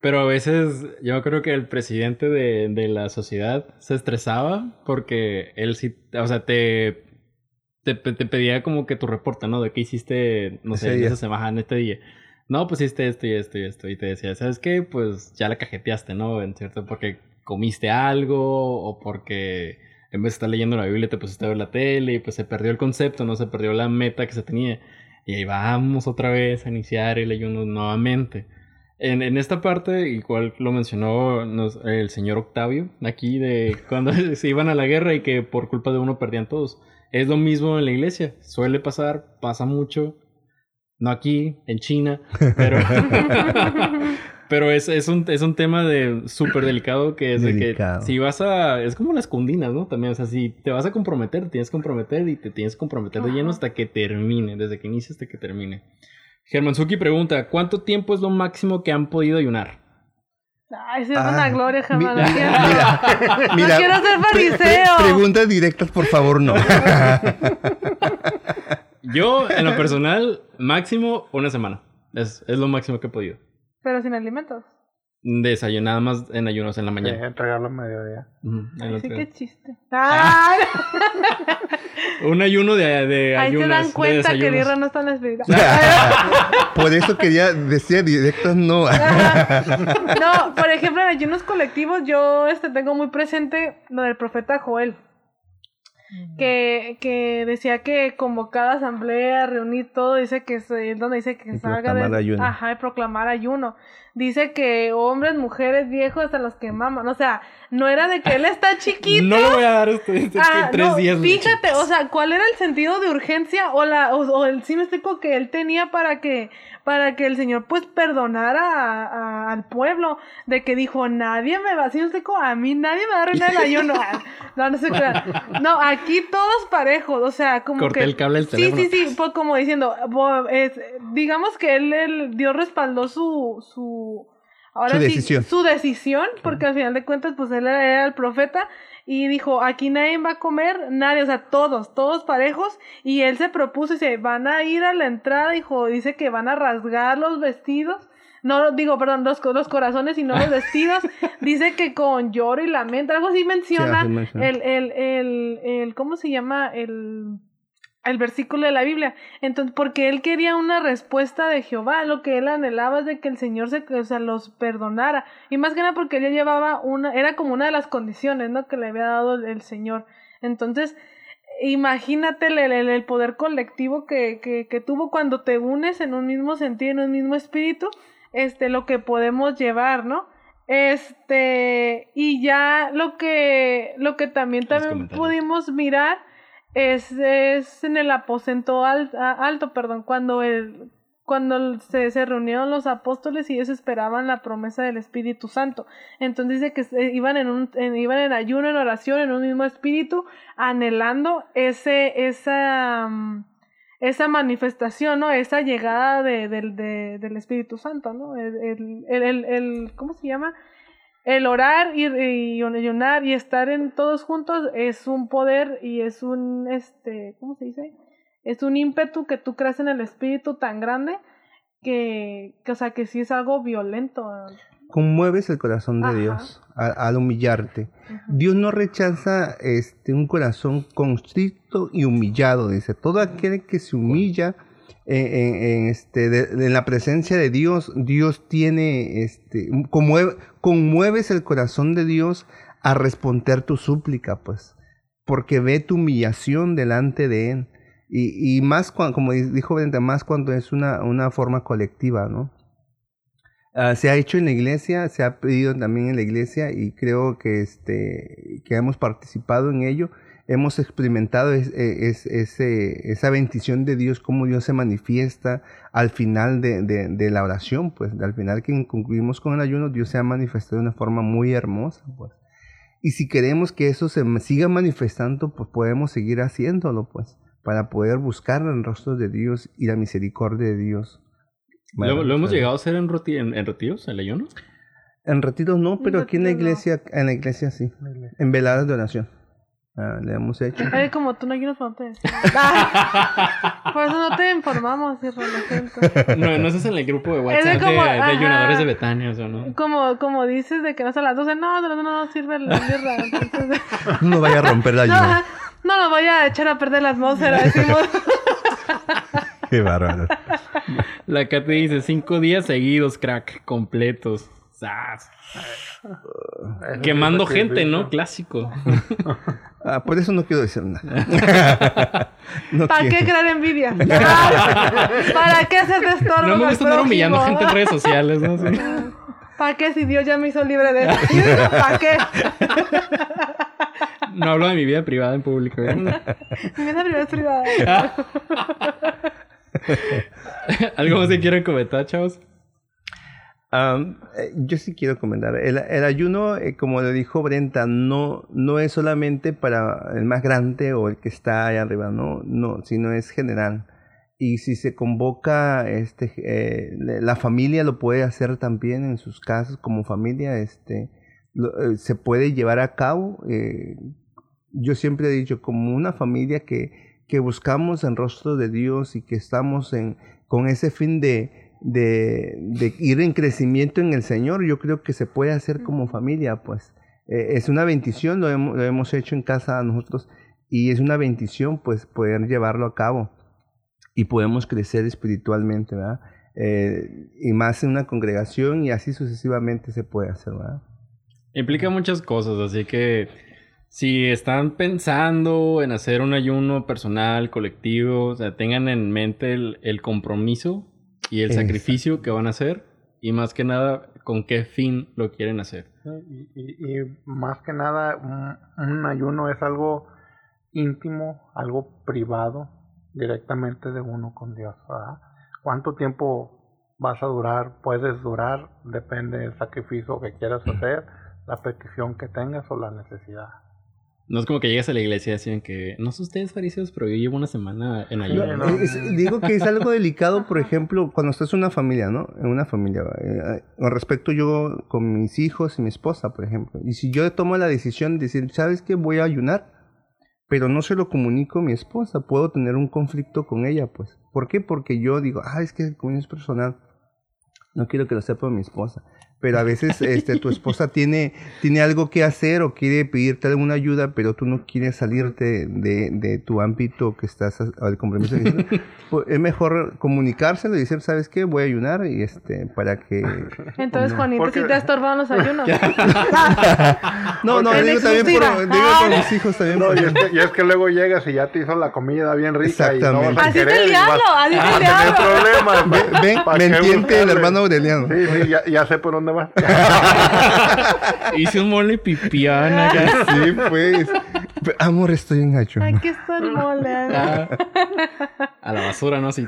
Pero a veces yo creo que el presidente de, de, la sociedad se estresaba porque él sí, o sea, te, te, te pedía como que tu reporte, ¿no? De qué hiciste, no sé, en esa semana, en este día. No, pues hiciste esto y esto y esto. Y te decía, ¿sabes qué? Pues ya la cajeteaste, ¿no? En cierto, porque comiste algo o porque en vez de estar leyendo la Biblia te pusiste a ver la tele y pues se perdió el concepto, no se perdió la meta que se tenía. Y ahí vamos otra vez a iniciar el ayuno nuevamente. En, en esta parte, igual lo mencionó el señor Octavio, aquí de cuando se iban a la guerra y que por culpa de uno perdían todos. Es lo mismo en la iglesia, suele pasar, pasa mucho, no aquí, en China, pero, Pero es, es, un, es un tema de súper delicado que es de que si vas a... Es como las cundinas, ¿no? También, o sea, si te vas a comprometer, tienes que comprometer y te tienes que comprometer de lleno hasta que termine, desde que inicie hasta que termine. Germanzuki pregunta, ¿cuánto tiempo es lo máximo que han podido ayunar? Ay, sí, es Ah, una gloria, mi- jamás. mira, mira, No quiero ser fariseo. preguntas directas, por favor, no. Yo, en lo personal, máximo una semana. Es, es lo máximo que he podido. Pero sin alimentos. Desayunar nada más en ayunos en la Sí, mañana. entregarlo a mediodía. En Así que- que chiste. Ay, Un ayuno de, de ahí se dan de cuenta que el desayunos. Irra no está en la espiritual. Por eso quería decir directos, no. No, por ejemplo, en ayunos colectivos yo este, tengo muy presente lo del profeta Joel. Que, que decía que como cada asamblea, reunir todo, dice que es donde dice que Y salga de, ayuno. Ajá, y proclamar ayuno. Dice que hombres, mujeres, viejos, hasta los que maman. O sea, no era de que él está chiquito. No le voy a dar este, este- Ah, tres no, días. Fíjate, o sea, ¿cuál era el sentido de urgencia o la o, o el sí me explico que él tenía para que para que el Señor pues perdonara a- a- al pueblo de que dijo nadie me va, sí me explico, a mí nadie me va a arruinar el ayuno. No, no se crean. No, aquí todos parejos, o sea, como Corté que el cable del Sí, teléfono. sí, sí, pues como diciendo, es, digamos que él, él Dios respaldó su su ahora Su sí, decisión. su decisión, porque al final de cuentas, pues él era el profeta y dijo, aquí nadie va a comer, nadie, o sea, todos, todos parejos, y él se propuso y dice, van a ir a la entrada, dijo, dice que van a rasgar los vestidos, no, digo, perdón, los, los corazones y no los vestidos, dice que con lloro y lamento, algo así menciona, así menciona. el, el, el, el, ¿cómo se llama? El, el versículo de la Biblia. Entonces, porque él quería una respuesta de Jehová, lo que él anhelaba es de que el Señor se, o sea, los perdonara. Y más que nada porque él ya llevaba una, era como una de las condiciones, ¿no? Que le había dado el, Señor. Entonces, imagínate el, el- el poder colectivo que, que, que tuvo cuando te unes en un mismo sentido, en un mismo espíritu, este, lo que podemos llevar, ¿no? Este, y ya lo que, lo que también, también pudimos mirar es, es en el aposento alto, perdón, cuando el, cuando se, reunieron los apóstoles y ellos esperaban la promesa del Espíritu Santo. Entonces dice que iban en un, iban en ayuno, en oración, en un mismo espíritu, anhelando ese, esa, esa manifestación, ¿no? Esa llegada de, del- de- del Espíritu Santo, ¿no? El, el- el- ¿cómo se llama? El orar y, y ayunar y estar en todos juntos es un poder y es un, este, ¿cómo se dice? Es un ímpetu que tú creas en el Espíritu tan grande que, que, o sea, que sí es algo violento. Conmueves el corazón de Ajá. Dios al humillarte. Dios no rechaza este un corazón constricto y humillado, dice. Todo aquel que se humilla en, este, la presencia de Dios, Dios tiene, este, conmueve- conmueves el corazón de Dios a responder tu súplica, pues, porque ve tu humillación delante de Él. Y, y más cuando, como di- dijo Brenda, más cuando es una, una forma colectiva, ¿no? Ah, se ha hecho en la iglesia, se ha pedido también en la iglesia y creo que este que hemos participado en ello, hemos experimentado es- es- ese, esa bendición de Dios, cómo Dios se manifiesta al final de, de- de la oración, pues al final que concluimos con el ayuno, Dios se ha manifestado de una forma muy hermosa, pues. Y si queremos que eso se siga manifestando, pues podemos seguir haciéndolo, pues, para poder buscar el rostro de Dios y la misericordia de Dios. ¿Lo, lo hemos llegado a hacer en, roti- en, en retiros, el ayuno? En retiros no, pero aquí en la iglesia, en la iglesia sí. En veladas de oración. Ah, le hemos hecho. Ay, como tú no ayunas para no te decimos. Ah, Por eso no te informamos, siento. No, no estás en el grupo de Es de WhatsApp de, como- de ajá. ayunadores de Betania, ¿o no? Como, como dices de que no es a las 12, no, no, no, no sirve la birra. Entonces, No vaya a romper la no, ayuda. ajá, no nos voy a echar a perder la atmósfera, decimos. Qué bárbaro. La Katy dice, cinco días seguidos, crack, completos. Quemando gente. ¿no? Clásico. Ah, por eso no quiero decir nada. no ¿Para qué crear envidia? ¿Para qué hacer de estorbo? No me gusta andar humillando gente en redes sociales, ¿no? Sí. ¿Para qué si Dios ya me hizo libre de eso? ¿Para qué? No hablo de mi vida privada en público. ¿eh? Mi vida privada es privada. ¿Algo más que quieran comentar, chavos? Eh, yo sí quiero comentar. El, el ayuno, eh, como lo dijo Brenta, no, no es solamente para el más grande o el que está allá arriba, no, no, sino es general. y si se convoca, este, eh, la familia lo puede hacer también en sus casas como familia, este, eh, se puede llevar a cabo. Eh, yo siempre he dicho, como una familia que, que buscamos el rostro de Dios y que estamos en, con ese fin de, de, de, ir en crecimiento en el Señor, yo creo que se puede hacer como familia, pues. es una bendición, lo hemos, lo hemos hecho en casa nosotros y es una bendición, pues, poder llevarlo a cabo y podemos crecer espiritualmente, ¿verdad? Eh, y más en una congregación y así sucesivamente se puede hacer, ¿verdad? Implica muchas cosas, así que si están pensando en hacer un ayuno personal, colectivo, o sea, tengan en mente el, compromiso y el sacrificio que van a hacer y más que nada con qué fin lo quieren hacer. Y, más que nada un ayuno es algo íntimo, algo privado, directamente de uno con Dios. ¿Cuánto tiempo vas a durar? Puedes durar, depende del sacrificio que quieras hacer, la petición que tengas o la necesidad. No es como que llegues a la iglesia y decían que no sé ustedes fariseos, pero yo llevo una semana en ayuno. digo que es algo delicado, por ejemplo, cuando estás en una familia, ¿no? En una familia. Eh, con respecto yo con mis hijos y mi esposa, por ejemplo. Y si yo tomo la decisión de decir, ¿sabes qué? Voy a ayunar pero no se lo comunico a mi esposa, puedo tener un conflicto con ella, pues. ¿Por qué? Porque yo digo, ah, es que el es personal, no quiero que lo sepa mi esposa pero a veces este, tu esposa tiene, tiene algo que hacer o quiere pedirte alguna ayuda, pero tú no quieres salirte de, de tu ámbito que estás al compromiso. pues, es mejor comunicárselo y decir, ¿sabes qué? Voy a ayunar y este, para que... Entonces, Juanito, si te has estorbado los ayunos. no, no, digo también por, digo por mis hijos también. No, y es, que, y es, que, luego llegas y ya te hizo la comida bien rica y no vas a Así querer, te diablo, así te diablo. Ven, me entiende el hermano Aureliano. Sí, sí, ya, ya sé por dónde Hice un mole pipiana. sí, pues. Amor, estoy en gacho. Aquí está el mole. Ah. a la basura, ¿no? Así.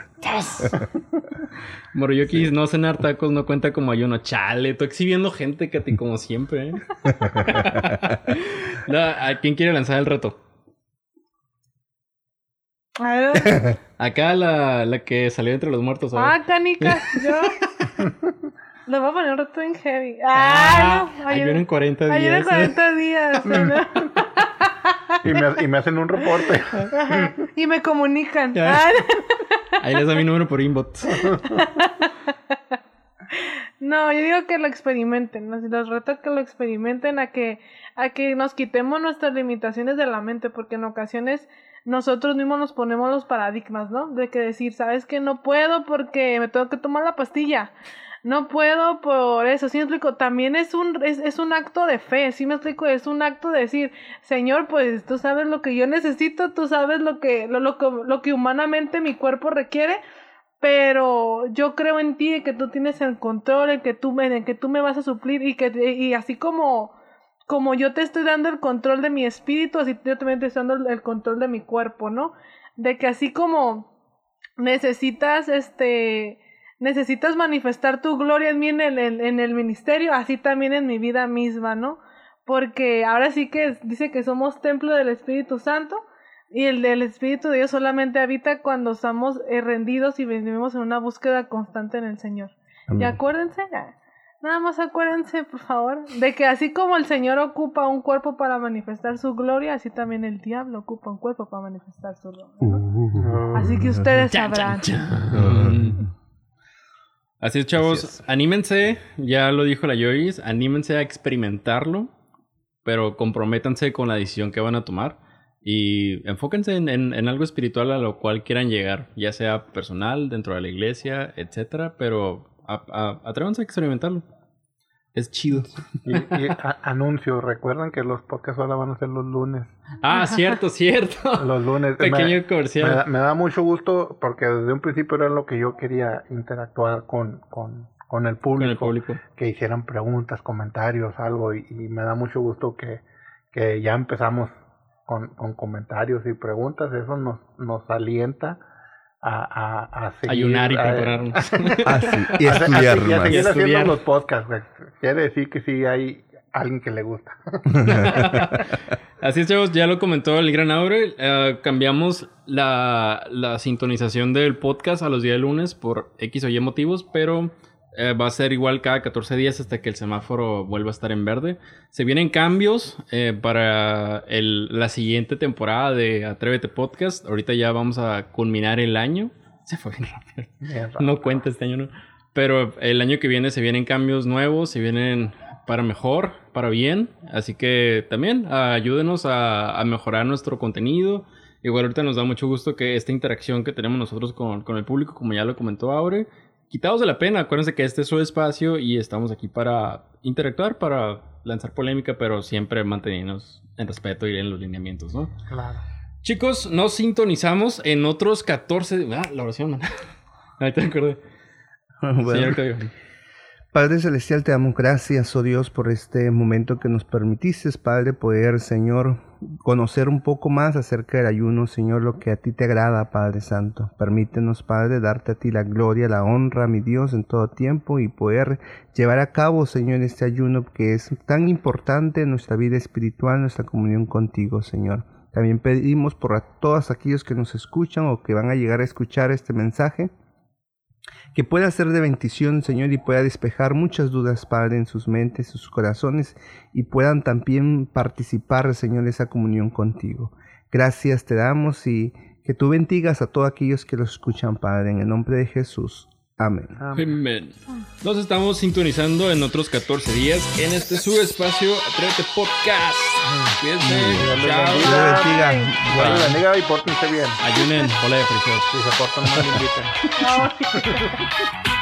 Moroyoki, no cenar tacos no cuenta como ayuno. Chale, estoy exhibiendo gente, Katy, como siempre. ¿eh? ¿A quién quiere lanzar el reto? Acá la, la que salió entre los muertos. Ah, canica, yo. Lo voy a poner un en heavy. Ah, no. Ayuno en 40 días. Ayuno en 40 días. y, me, y me hacen un reporte. y me comunican. Ahí les da mi número por inbox. No, yo digo que lo experimenten, ¿no? los reto que lo experimenten a que, a que nos quitemos nuestras limitaciones de la mente, porque en ocasiones nosotros mismos nos ponemos los paradigmas, ¿no? De que decir, sabes que no puedo porque me tengo que tomar la pastilla no puedo por eso, sí me explico, también es un, es, es, un acto de fe, sí me explico, es un acto de decir, Señor, pues tú sabes lo que yo necesito, tú sabes lo que, lo, lo, lo que humanamente mi cuerpo requiere, pero yo creo en ti, que tú tienes el control, en que tú me, en que tú me vas a suplir y que, y así como, como yo te estoy dando el control de mi espíritu, así yo también te estoy dando el control de mi cuerpo, ¿no? De que así como necesitas, este, necesitas manifestar tu gloria en mí en el, en, el ministerio, así también en mi vida misma, ¿no? Porque ahora sí que dice que somos templo del Espíritu Santo y el del Espíritu de Dios solamente habita cuando estamos eh, rendidos y vivimos en una búsqueda constante en el Señor. Y acuérdense, nada más acuérdense, por favor, de que así como el Señor ocupa un cuerpo para manifestar su gloria, así también el diablo ocupa un cuerpo para manifestar su gloria. Uh. así que ustedes sabrán. Así es, chavos. Anímense, ya lo dijo la Joyce, anímense a experimentarlo, pero comprométanse con la decisión que van a tomar y enfóquense en, algo espiritual a lo cual quieran llegar, ya sea personal, dentro de la iglesia, etcétera, pero atrévanse a experimentarlo. Es chido. Y, anuncio, recuerden que los podcasts ahora van a ser los lunes. Ah, cierto, cierto. Los lunes. Pequeño comercial. Me, da mucho gusto porque desde un principio era lo que yo quería interactuar con, con, con, el, público, el público. Que hicieran preguntas, comentarios, algo. Y, me da mucho gusto que, que ya empezamos con, con comentarios y preguntas. Eso nos, nos alienta a, a, seguir, ayunar y prepararnos. Ah, y estudiar más. seguir haciendo los podcasts. Quiere decir que sí hay alguien que le gusta. Así es, chavos, ya lo comentó el gran Aure. eh, cambiamos la, la sintonización del podcast a los días de lunes por X o Y motivos, pero eh, va a ser igual cada 14 días hasta que el semáforo vuelva a estar en verde. Se vienen cambios eh, para el- la siguiente temporada de Atrévete Podcast. Ahorita ya vamos a culminar el año. Se fue bien rápido. Bien raro. No cuenta este año, ¿no? Pero el año que viene se vienen cambios nuevos, se vienen para mejor, para bien. Así que también ah, ayúdenos a, a mejorar nuestro contenido. Igual ahorita nos da mucho gusto que esta interacción que tenemos nosotros con, con el público, como ya lo comentó Aure, quitados de la pena. Acuérdense que este es su espacio y estamos aquí para interactuar, para lanzar polémica, pero siempre mantenernos en respeto y en los lineamientos, ¿no? Claro. Chicos, nos sintonizamos en otros 14... Ah, la oración, man. Ahorita me acordé. Bueno. Señor. Padre Celestial, te damos gracias, oh Dios, por este momento que nos permitiste, Padre, poder, Señor, conocer un poco más acerca del ayuno, Señor, lo que a ti te agrada, Padre Santo. Permítenos, Padre, darte a ti la gloria, la honra, mi Dios, en todo tiempo y poder llevar a cabo, Señor, este ayuno que es tan importante en nuestra vida espiritual, nuestra comunión contigo, Señor. También pedimos por a todos aquellos que nos escuchan o que van a llegar a escuchar este mensaje que pueda ser de bendición, Señor, y pueda despejar muchas dudas, Padre, en sus mentes, sus corazones, y puedan también participar, Señor, esa comunión contigo. Gracias te damos y que tú bendigas a todos aquellos que los escuchan, Padre, en el nombre de Jesús. Amén. Amén. Nos estamos sintonizando en otros 14 días en este su espacio Atrévete Podcast. Cuídense. Dios les bendiga. Dios les bendiga y pórtense bien. Ayunen. Hola de. Si se portan mal, inviten.